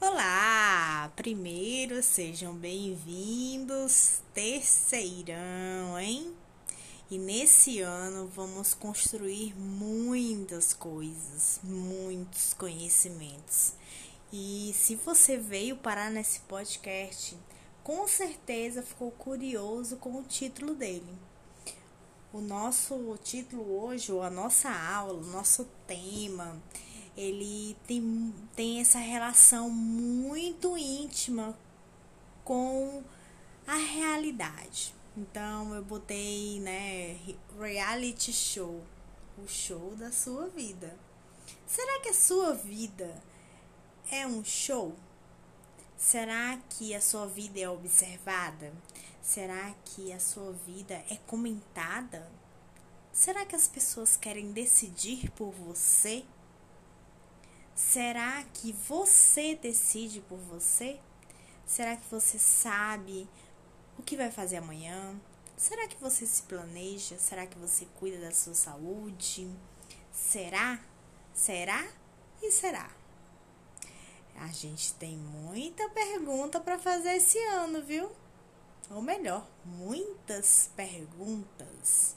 Olá! Primeiro, sejam bem-vindos, terceirão, hein? E nesse ano vamos construir muitas coisas, muitos conhecimentos. E se você veio parar nesse podcast, com certeza ficou curioso com o título dele. O nosso título hoje, ou a nossa aula, o nosso tema, ele tem, tem essa relação muito íntima com a realidade. Então eu botei, né, reality show, o show da sua vida. Será que a sua vida é um show? Será que a sua vida é observada? Será que a sua vida é comentada? Será que as pessoas querem decidir por você? Será que você decide por você? Será que você sabe o que vai fazer amanhã? Será que você se planeja? Será que você cuida da sua saúde? Será? Será? E será? A gente tem muita pergunta para fazer esse ano, viu? Ou melhor, muitas perguntas.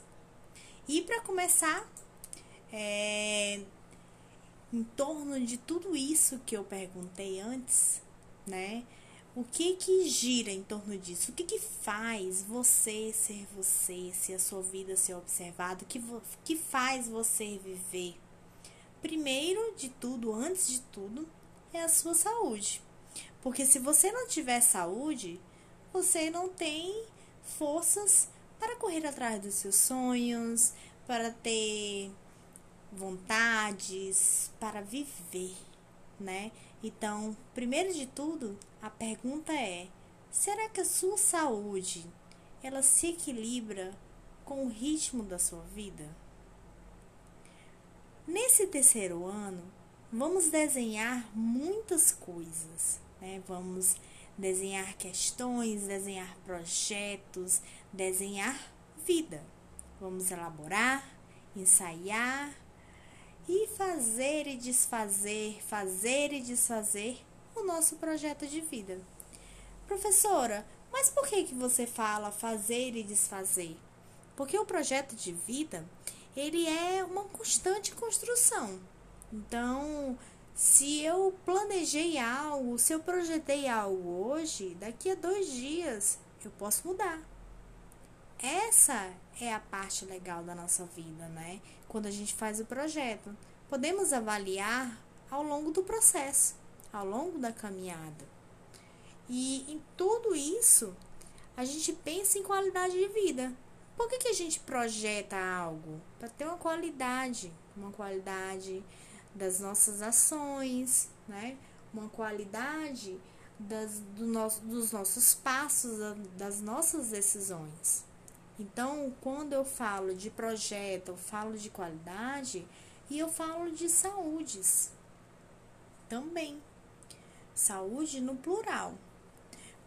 E para começar, é, em torno de tudo isso que eu perguntei antes, né? O que que gira em torno disso? O que que faz você ser você, se a sua vida ser observada? O que, que faz você viver? Primeiro de tudo, antes de tudo, é a sua saúde. Porque se você não tiver saúde, você não tem forças para correr atrás dos seus sonhos, para ter vontades, para viver, né? Então, primeiro de tudo, a pergunta é: será que a sua saúde ela se equilibra com o ritmo da sua vida? Nesse terceiro ano, vamos desenhar muitas coisas, né? Vamos desenhar questões, desenhar projetos, desenhar vida. Vamos elaborar, ensaiar e fazer e desfazer, fazer e desfazer o nosso projeto de vida. Professora, mas por que que você fala fazer e desfazer? Porque o projeto de vida, ele é uma constante construção. Então, se eu planejei algo, se eu projetei algo hoje, daqui a dois dias eu posso mudar. Essa é a parte legal da nossa vida, né? Quando a gente faz o projeto, podemos avaliar ao longo do processo, ao longo da caminhada. E em tudo isso, a gente pensa em qualidade de vida. Por que, que a gente projeta algo? Para ter uma qualidade, uma qualidade das nossas ações, né? Uma qualidade das, do nosso, dos nossos passos, das nossas decisões. Então, quando eu falo de projeto, eu falo de qualidade e eu falo de saúdes também. Saúde no plural.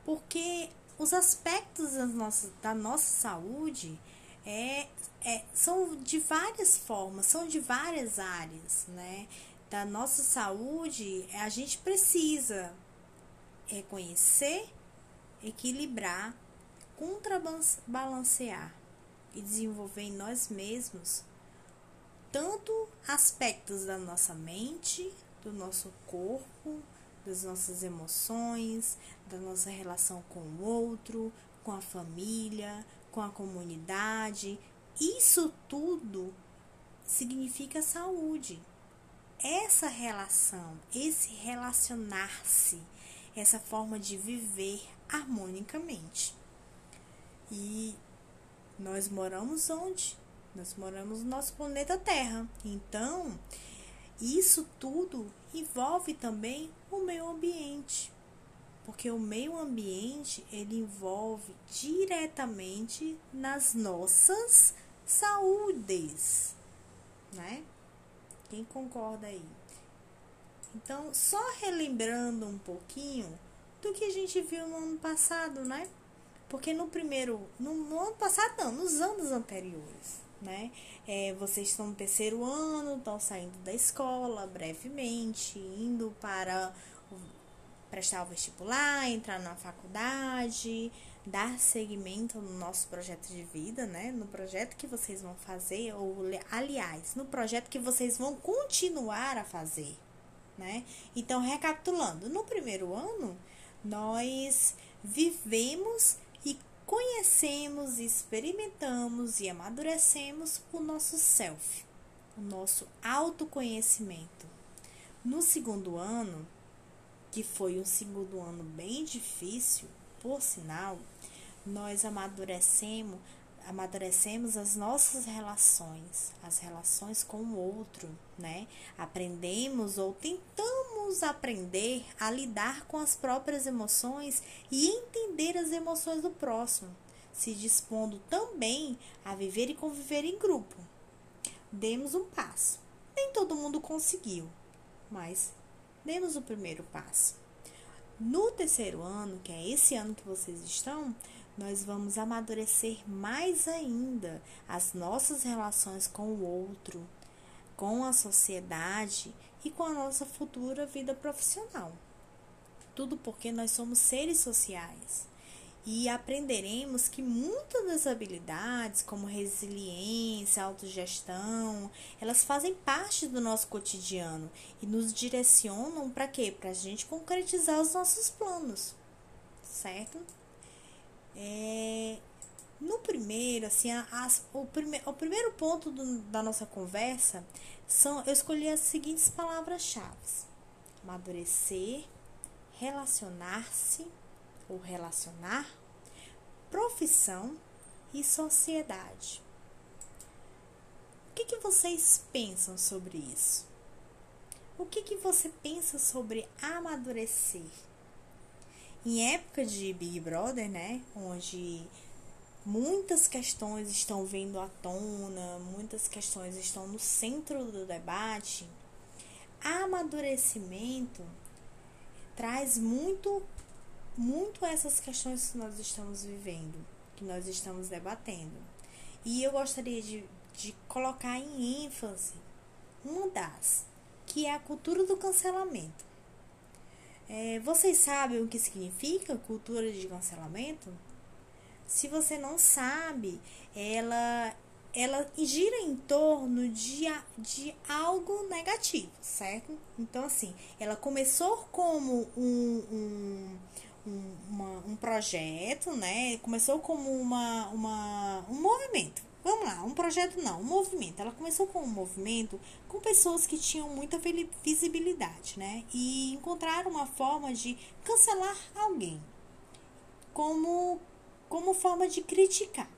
Porque os aspectos da nossa, da nossa saúde é, é, são de várias formas, são de várias áreas, né? Da nossa saúde, a gente precisa reconhecer, equilibrar contrabalancear e desenvolver em nós mesmos tanto aspectos da nossa mente, do nosso corpo, das nossas emoções, da nossa relação com o outro, com a família, com a comunidade. Isso tudo significa saúde. Essa relação, esse relacionar-se, essa forma de viver harmonicamente. E nós moramos onde? Nós moramos no nosso planeta Terra. Então, isso tudo envolve também o meio ambiente. Porque o meio ambiente, ele envolve diretamente nas nossas saúdes, né? Quem concorda aí? Então, só relembrando um pouquinho do que a gente viu no ano passado, né? Porque no primeiro, no, no ano passado não, nos anos anteriores, né? É, vocês estão no terceiro ano, estão saindo da escola brevemente, indo para prestar o vestibular, entrar na faculdade, dar seguimento no nosso projeto de vida, né? No projeto que vocês vão fazer, ou aliás, no projeto que vocês vão continuar a fazer, né? Então, recapitulando, no primeiro ano, nós vivemos e conhecemos, experimentamos e amadurecemos o nosso self, o nosso autoconhecimento. No segundo ano, que foi um segundo ano bem difícil, por sinal, nós amadurecemos, amadurecemos as nossas relações, as relações com o outro, né? Aprendemos ou tentamos aprender a lidar com as próprias emoções e entender as emoções do próximo, se dispondo também a viver e conviver em grupo. Demos um passo. Nem todo mundo conseguiu, mas demos o primeiro passo. No terceiro ano, que é esse ano que vocês estão, nós vamos amadurecer mais ainda as nossas relações com o outro, com a sociedade e com a nossa futura vida profissional. Tudo porque nós somos seres sociais e aprenderemos que muitas das habilidades, como resiliência, autogestão, elas fazem parte do nosso cotidiano e nos direcionam para quê? Para a gente concretizar os nossos planos, certo? É, no primeiro, assim, as, o, prime, o primeiro ponto do, da nossa conversa são, eu escolhi as seguintes palavras-chave: amadurecer, relacionar-se ou relacionar, profissão e sociedade. O que, que vocês pensam sobre isso? O que, que você pensa sobre amadurecer? Em época de Big Brother, né, onde muitas questões estão vindo à tona, muitas questões estão no centro do debate, amadurecimento traz muito muito essas questões que nós estamos vivendo, que nós estamos debatendo. E eu gostaria de, de colocar em ênfase uma das, que é a cultura do cancelamento. É, vocês sabem o que significa cultura de cancelamento? Se você não sabe, ela ela gira em torno de, de algo negativo, certo? Então, assim, ela começou como um, um um, uma, um projeto, né? Começou como uma, uma, um movimento. Vamos lá, um projeto não, um movimento. Ela começou com um movimento com pessoas que tinham muita visibilidade, né? E encontraram uma forma de cancelar alguém como, como forma de criticar,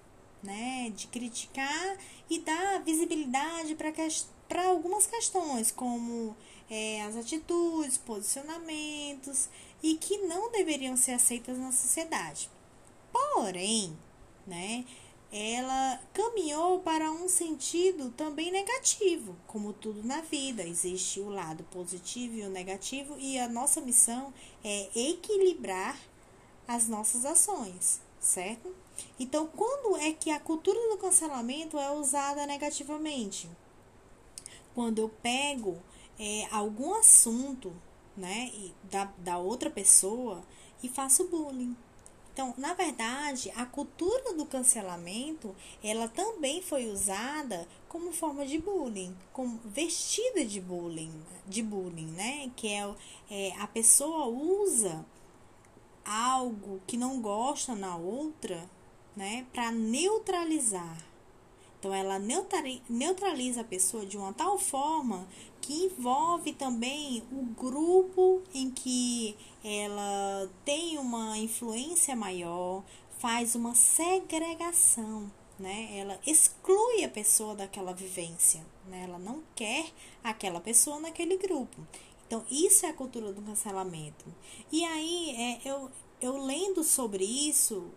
né? De criticar e dar visibilidade para algumas questões, como é, as atitudes, posicionamentos e que não deveriam ser aceitas na sociedade. Porém, né, ela caminhou para um sentido também negativo, como tudo na vida, existe o lado positivo e o negativo, e a nossa missão é equilibrar as nossas ações, certo? Então, quando é que a cultura do cancelamento é usada negativamente? Quando eu pego é, algum assunto né, da, da outra pessoa e faço bullying. Então, na verdade, a cultura do cancelamento, ela também foi usada como forma de bullying, como vestida de bullying, de bullying, né? Que é, é a pessoa usa algo que não gosta na outra, né, para neutralizar. Então, ela neutraliza a pessoa de uma tal forma que envolve também o grupo em que ela tem uma influência maior, faz uma segregação, né? Ela exclui a pessoa daquela vivência, né? Ela não quer aquela pessoa naquele grupo. Então, isso é a cultura do cancelamento. E aí, é, eu, eu lendo sobre isso,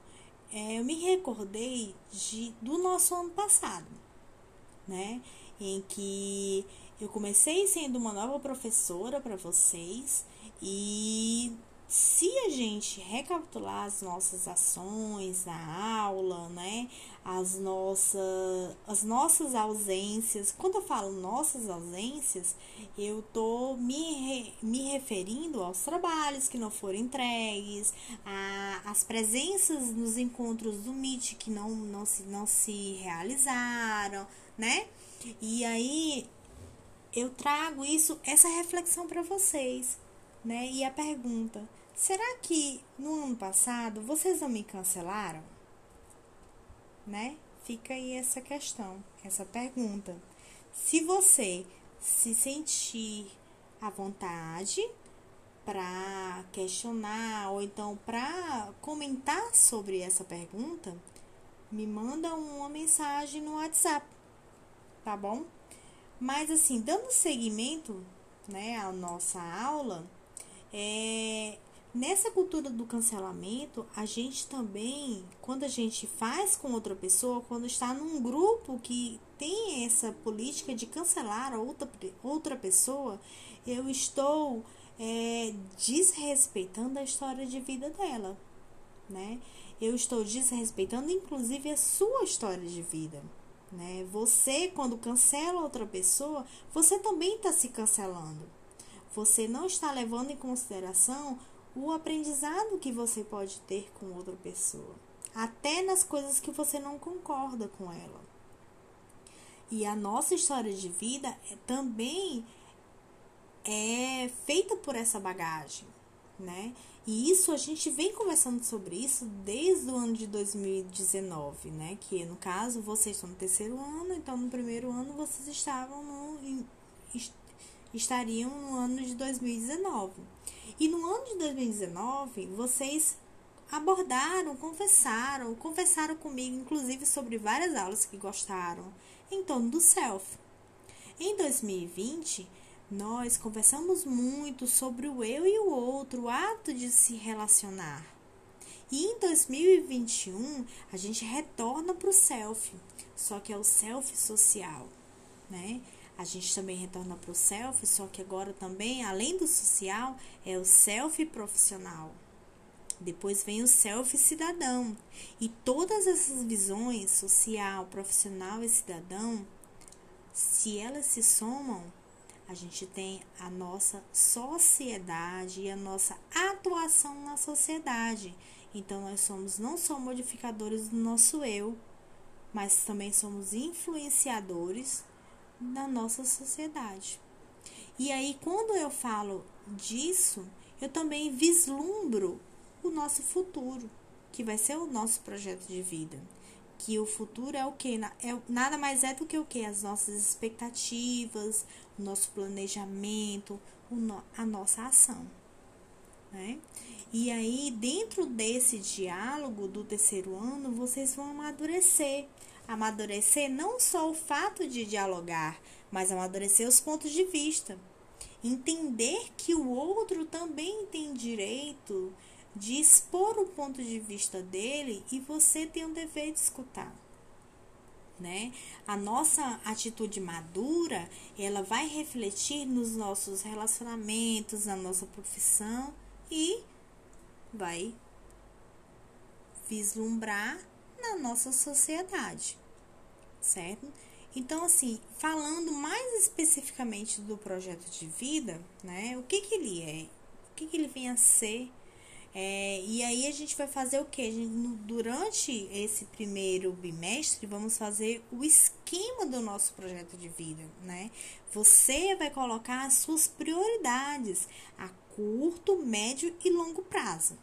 é, eu me recordei de, do nosso ano passado, né? Em que eu comecei sendo uma nova professora para vocês e se a gente recapitular as nossas ações na aula, né, as nossas, as nossas ausências, quando eu falo nossas ausências, eu tô me, re, me referindo aos trabalhos que não foram entregues, a, as presenças nos encontros do MIT que não, não, se, não se realizaram, né? E aí eu trago isso, essa reflexão para vocês, né? E a pergunta: será que no ano passado vocês não me cancelaram? Né? Fica aí essa questão, essa pergunta. Se você se sentir à vontade para questionar ou então para comentar sobre essa pergunta, me manda uma mensagem no WhatsApp, tá bom? Mas assim, dando seguimento, né, à nossa aula, é, nessa cultura do cancelamento, a gente também, quando a gente faz com outra pessoa, quando está num grupo que tem essa política de cancelar outra, outra pessoa, eu estou é, desrespeitando a história de vida dela, né? Eu estou desrespeitando, inclusive, a sua história de vida, né? Você, quando cancela outra pessoa, você também está se cancelando você não está levando em consideração o aprendizado que você pode ter com outra pessoa, até nas coisas que você não concorda com ela. E a nossa história de vida é, também é feita por essa bagagem, né? E isso a gente vem conversando sobre isso desde o ano de 2019, né? Que no caso vocês estão no terceiro ano, então no primeiro ano vocês estavam no, estariam no ano de 2019. E no ano de 2019, vocês abordaram, conversaram, conversaram comigo, inclusive sobre várias aulas que gostaram, em torno do self. Em 2020, nós conversamos muito sobre o eu e o outro, o ato de se relacionar. E em 2021, a gente retorna para o self, só que é o self social, né? A gente também retorna para o self, só que agora também, além do social, é o self profissional. Depois vem o self cidadão. E todas essas visões, social, profissional e cidadão, se elas se somam, a gente tem a nossa sociedade e a nossa atuação na sociedade. Então, nós somos não só modificadores do nosso eu, mas também somos influenciadores na nossa sociedade. E aí, quando eu falo disso, eu também vislumbro o nosso futuro, que vai ser o nosso projeto de vida. Que o futuro é o que? É, nada mais é do que o que? As nossas expectativas, o nosso planejamento, a nossa ação. Né? E aí, dentro desse diálogo do terceiro ano, vocês vão amadurecer Amadurecer não só o fato de dialogar, mas amadurecer os pontos de vista. Entender que o outro também tem direito de expor o ponto de vista dele e você tem o dever de escutar. Né? A nossa atitude madura, ela vai refletir nos nossos relacionamentos, na nossa profissão e vai vislumbrar na nossa sociedade, certo? Então, assim, falando mais especificamente do projeto de vida, né? O que que ele é? O que que ele vem a ser? É, e aí a gente vai fazer o que? Durante esse primeiro bimestre, vamos fazer o esquema do nosso projeto de vida, né? Você vai colocar as suas prioridades a curto, médio e longo prazo.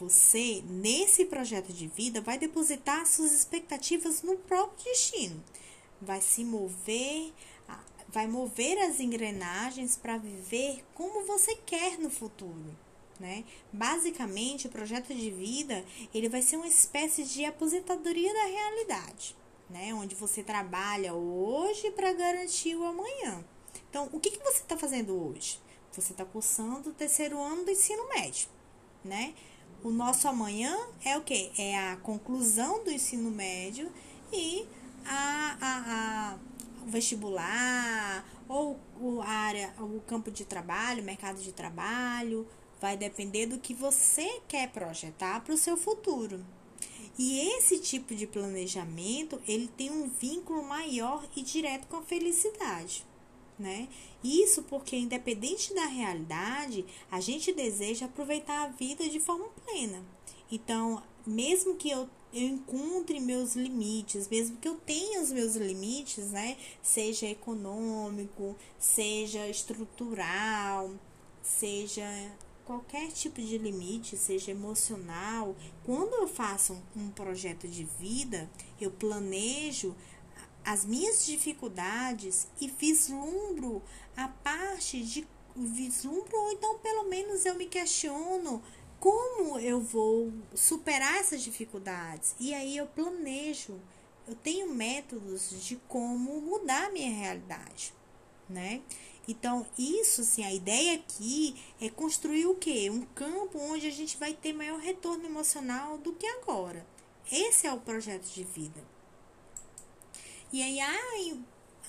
Você, nesse projeto de vida, vai depositar suas expectativas no próprio destino. Vai se mover, vai mover as engrenagens para viver como você quer no futuro. Né? Basicamente, o projeto de vida ele vai ser uma espécie de aposentadoria da realidade, né? onde você trabalha hoje para garantir o amanhã. Então, o que, que você está fazendo hoje? Você está cursando o terceiro ano do ensino médio, né? O nosso amanhã é o que? É a conclusão do ensino médio e a, a, a o vestibular ou a área, o campo de trabalho, mercado de trabalho, vai depender do que você quer projetar para o seu futuro. E esse tipo de planejamento, ele tem um vínculo maior e direto com a felicidade, né? Isso porque independente da realidade, a gente deseja aproveitar a vida de forma plena. Então, mesmo que eu, eu encontre meus limites, mesmo que eu tenha os meus limites, né? Seja econômico, seja estrutural, seja qualquer tipo de limite, seja emocional, quando eu faço um, projeto de vida, eu planejo as minhas dificuldades e vislumbro a parte de vislumbro ou então pelo menos eu me questiono como eu vou superar essas dificuldades. E aí eu planejo eu tenho métodos de como mudar a minha realidade né então, isso, assim, a ideia aqui é construir o quê? Um campo onde a gente vai ter maior retorno emocional do que agora. Esse é o projeto de vida. E aí, ai,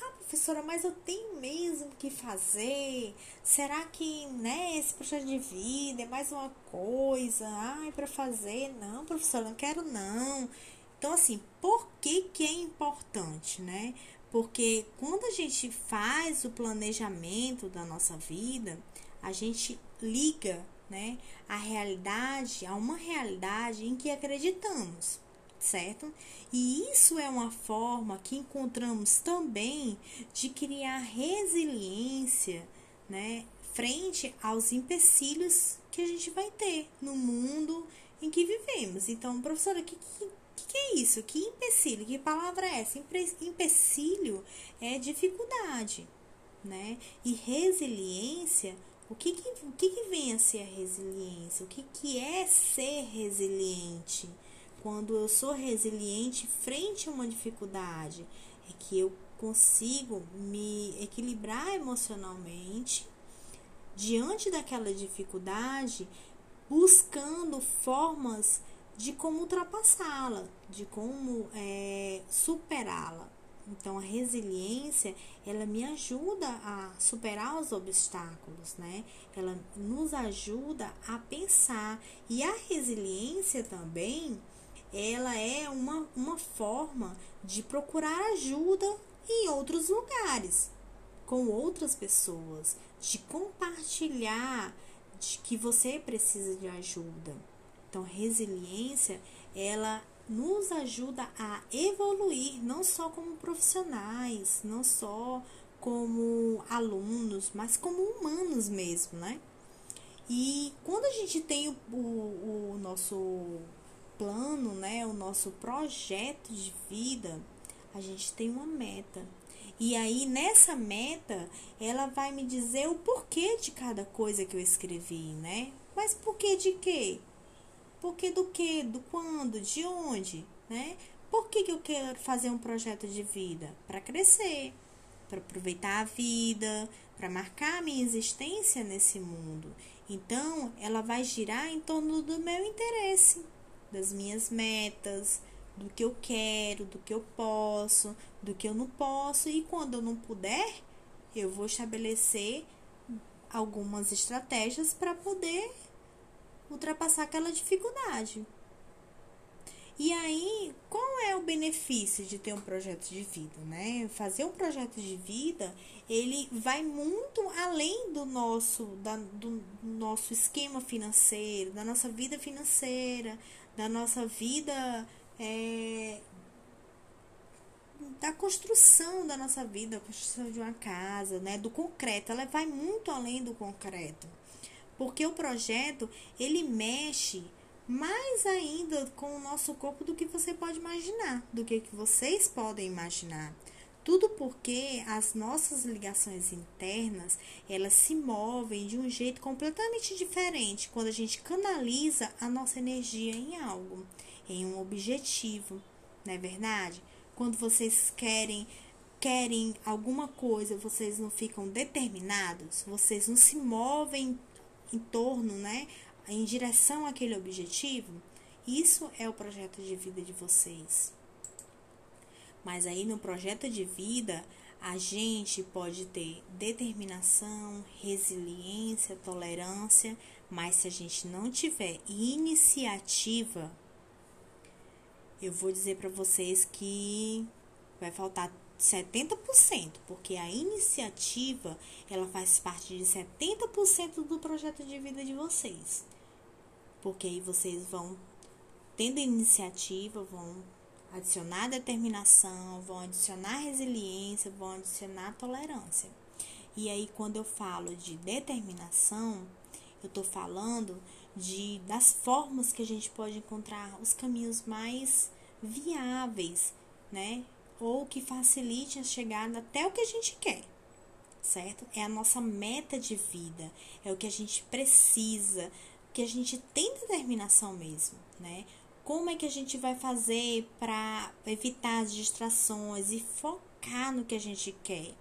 ah, professora, mas eu tenho mesmo que fazer. Será que, né, esse projeto de vida é mais uma coisa? Ai, para fazer? Não, professora, não quero não. Então, assim, por que que é importante, né? Porque quando a gente faz o planejamento da nossa vida, a gente liga né, a realidade a uma realidade em que acreditamos, certo? E isso é uma forma que encontramos também de criar resiliência, né, frente aos empecilhos que a gente vai ter no mundo em que vivemos. Então, professora, que, que que, que é isso? Que empecilho? Que palavra é essa? Empecilho é dificuldade, né? E resiliência, o que que, o que, que vem a ser a resiliência? O que, que é ser resiliente? Quando eu sou resiliente frente a uma dificuldade, é que eu consigo me equilibrar emocionalmente diante daquela dificuldade, buscando formas de como ultrapassá-la, de como é, superá-la. Então, a resiliência, ela me ajuda a superar os obstáculos, né? Ela nos ajuda a pensar. E a resiliência também, ela é uma, uma forma de procurar ajuda em outros lugares, com outras pessoas, de compartilhar de que você precisa de ajuda. Então, resiliência, ela nos ajuda a evoluir, não só como profissionais, não só como alunos, mas como humanos mesmo, né? E quando a gente tem o, o, o nosso plano, né, o nosso projeto de vida, a gente tem uma meta. E aí, nessa meta, ela vai me dizer o porquê de cada coisa que eu escrevi, né? Mas porquê de quê? Porquê do que, do quando, de onde, né? Por que, que eu quero fazer um projeto de vida? Para crescer, para aproveitar a vida, para marcar a minha existência nesse mundo. Então, ela vai girar em torno do meu interesse, das minhas metas, do que eu quero, do que eu posso, do que eu não posso. E quando eu não puder, eu vou estabelecer algumas estratégias para poder ultrapassar aquela dificuldade. E aí, qual é o benefício de ter um projeto de vida, né? Fazer um projeto de vida, ele vai muito além do nosso, da, do nosso esquema financeiro, da nossa vida financeira, da nossa vida é, da construção da nossa vida, a construção de uma casa, né? Do concreto, ela vai muito além do concreto porque o projeto ele mexe mais ainda com o nosso corpo do que você pode imaginar, do que, que vocês podem imaginar. Tudo porque as nossas ligações internas, elas se movem de um jeito completamente diferente quando a gente canaliza a nossa energia em algo, em um objetivo, não é verdade? Quando vocês querem querem alguma coisa, vocês não ficam determinados, vocês não se movem em torno, né, em direção àquele objetivo, isso é o projeto de vida de vocês. Mas aí no projeto de vida, a gente pode ter determinação, resiliência, tolerância, Mas se a gente não tiver iniciativa, eu vou dizer para vocês que vai faltar 70%, porque a iniciativa, ela faz parte de 70% do projeto de vida de vocês. Porque aí vocês vão tendo iniciativa, vão adicionar determinação, vão adicionar resiliência, vão adicionar tolerância. E aí quando eu falo de determinação, eu estou falando de das formas que a gente pode encontrar os caminhos mais viáveis, né? Ou que facilite a chegada até o que a gente quer, certo? É a nossa meta de vida, é o que a gente precisa, que a gente tem determinação mesmo, né? Como é que a gente vai fazer para evitar as distrações e focar no que a gente quer?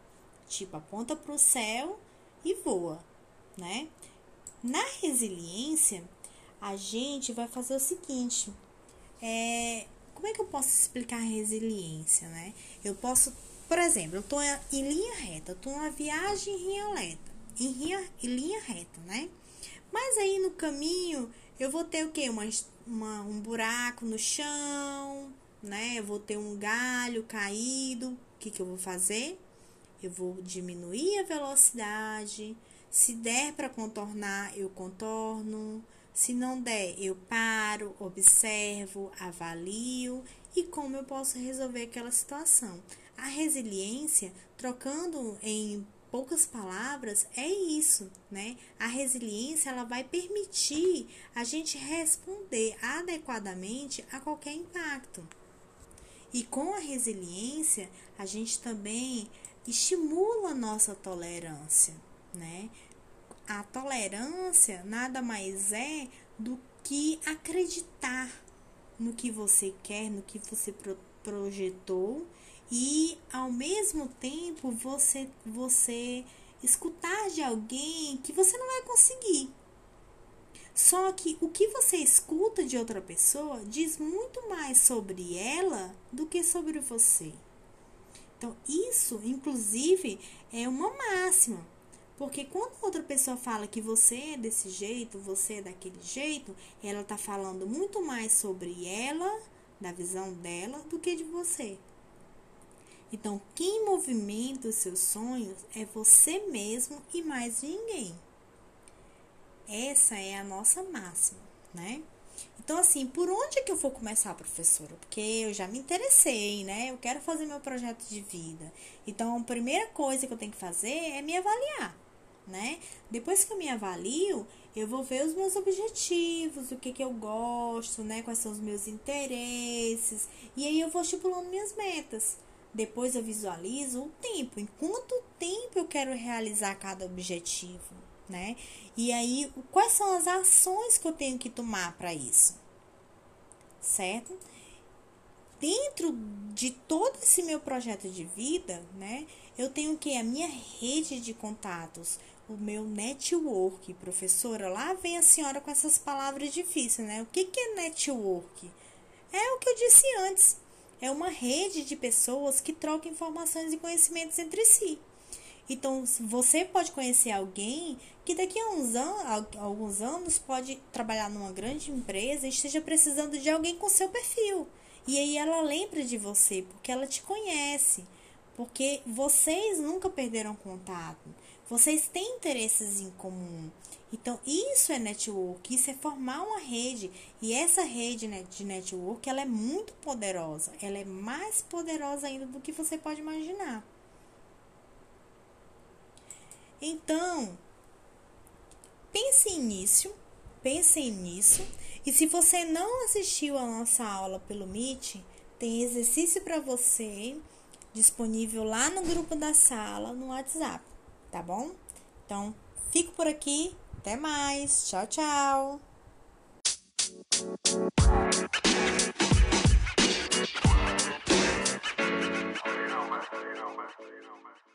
Tipo, aponta para o céu e voa, né? Na resiliência, a gente vai fazer o seguinte: é, como é que eu posso explicar resiliência, né? Eu posso, por exemplo, eu tô em linha reta, tô numa viagem em linha reta, em linha, em linha reta, né? Mas aí no caminho eu vou ter o quê? Uma, uma, um buraco no chão, né? Eu vou ter um galho caído. O que, que eu vou fazer? Eu vou diminuir a velocidade, se der para contornar, eu contorno. Se não der, eu paro, observo, avalio e como eu posso resolver aquela situação. A resiliência, trocando em poucas palavras, é isso, né? A resiliência ela vai permitir a gente responder adequadamente a qualquer impacto. E com a resiliência, a gente também estimula a nossa tolerância, né? A tolerância nada mais é do que acreditar no que você quer, no que você pro projetou e ao mesmo tempo você você escutar de alguém que você não vai conseguir. Só que o que você escuta de outra pessoa diz muito mais sobre ela do que sobre você. Então, isso, inclusive, é uma máxima. Porque quando outra pessoa fala que você é desse jeito, você é daquele jeito, ela está falando muito mais sobre ela, da visão dela, do que de você. Então, quem movimenta os seus sonhos é você mesmo e mais ninguém. Essa é a nossa máxima, né? Então, assim, por onde é que eu vou começar, professora? Porque eu já me interessei, né? Eu quero fazer meu projeto de vida. Então, a primeira coisa que eu tenho que fazer é me avaliar né? Depois que eu me avalio, eu vou ver os meus objetivos, o que, que eu gosto, né? Quais são os meus interesses. E aí eu vou estipulando minhas metas. Depois eu visualizo o tempo, em quanto tempo eu quero realizar cada objetivo, né? E aí, quais são as ações que eu tenho que tomar para isso? Certo? Dentro de todo esse meu projeto de vida, né? Eu tenho que a minha rede de contatos, o meu network, professora. Lá vem a senhora com essas palavras difíceis, né? O que, que é network? É o que eu disse antes. É uma rede de pessoas que trocam informações e conhecimentos entre si. Então, você pode conhecer alguém que daqui a uns anos, alguns anos pode trabalhar numa grande empresa e esteja precisando de alguém com seu perfil. E aí ela lembra de você, porque ela te conhece, porque vocês nunca perderam contato. Vocês têm interesses em comum. Então, isso é network, isso é formar uma rede. E essa rede de network, ela é muito poderosa. Ela é mais poderosa ainda do que você pode imaginar. Então, pensem nisso, pensem nisso. E se você não assistiu a nossa aula pelo Meet, tem exercício para você disponível lá no grupo da sala, no WhatsApp, tá bom? Então, fico por aqui, até mais, tchau, tchau! you know, man.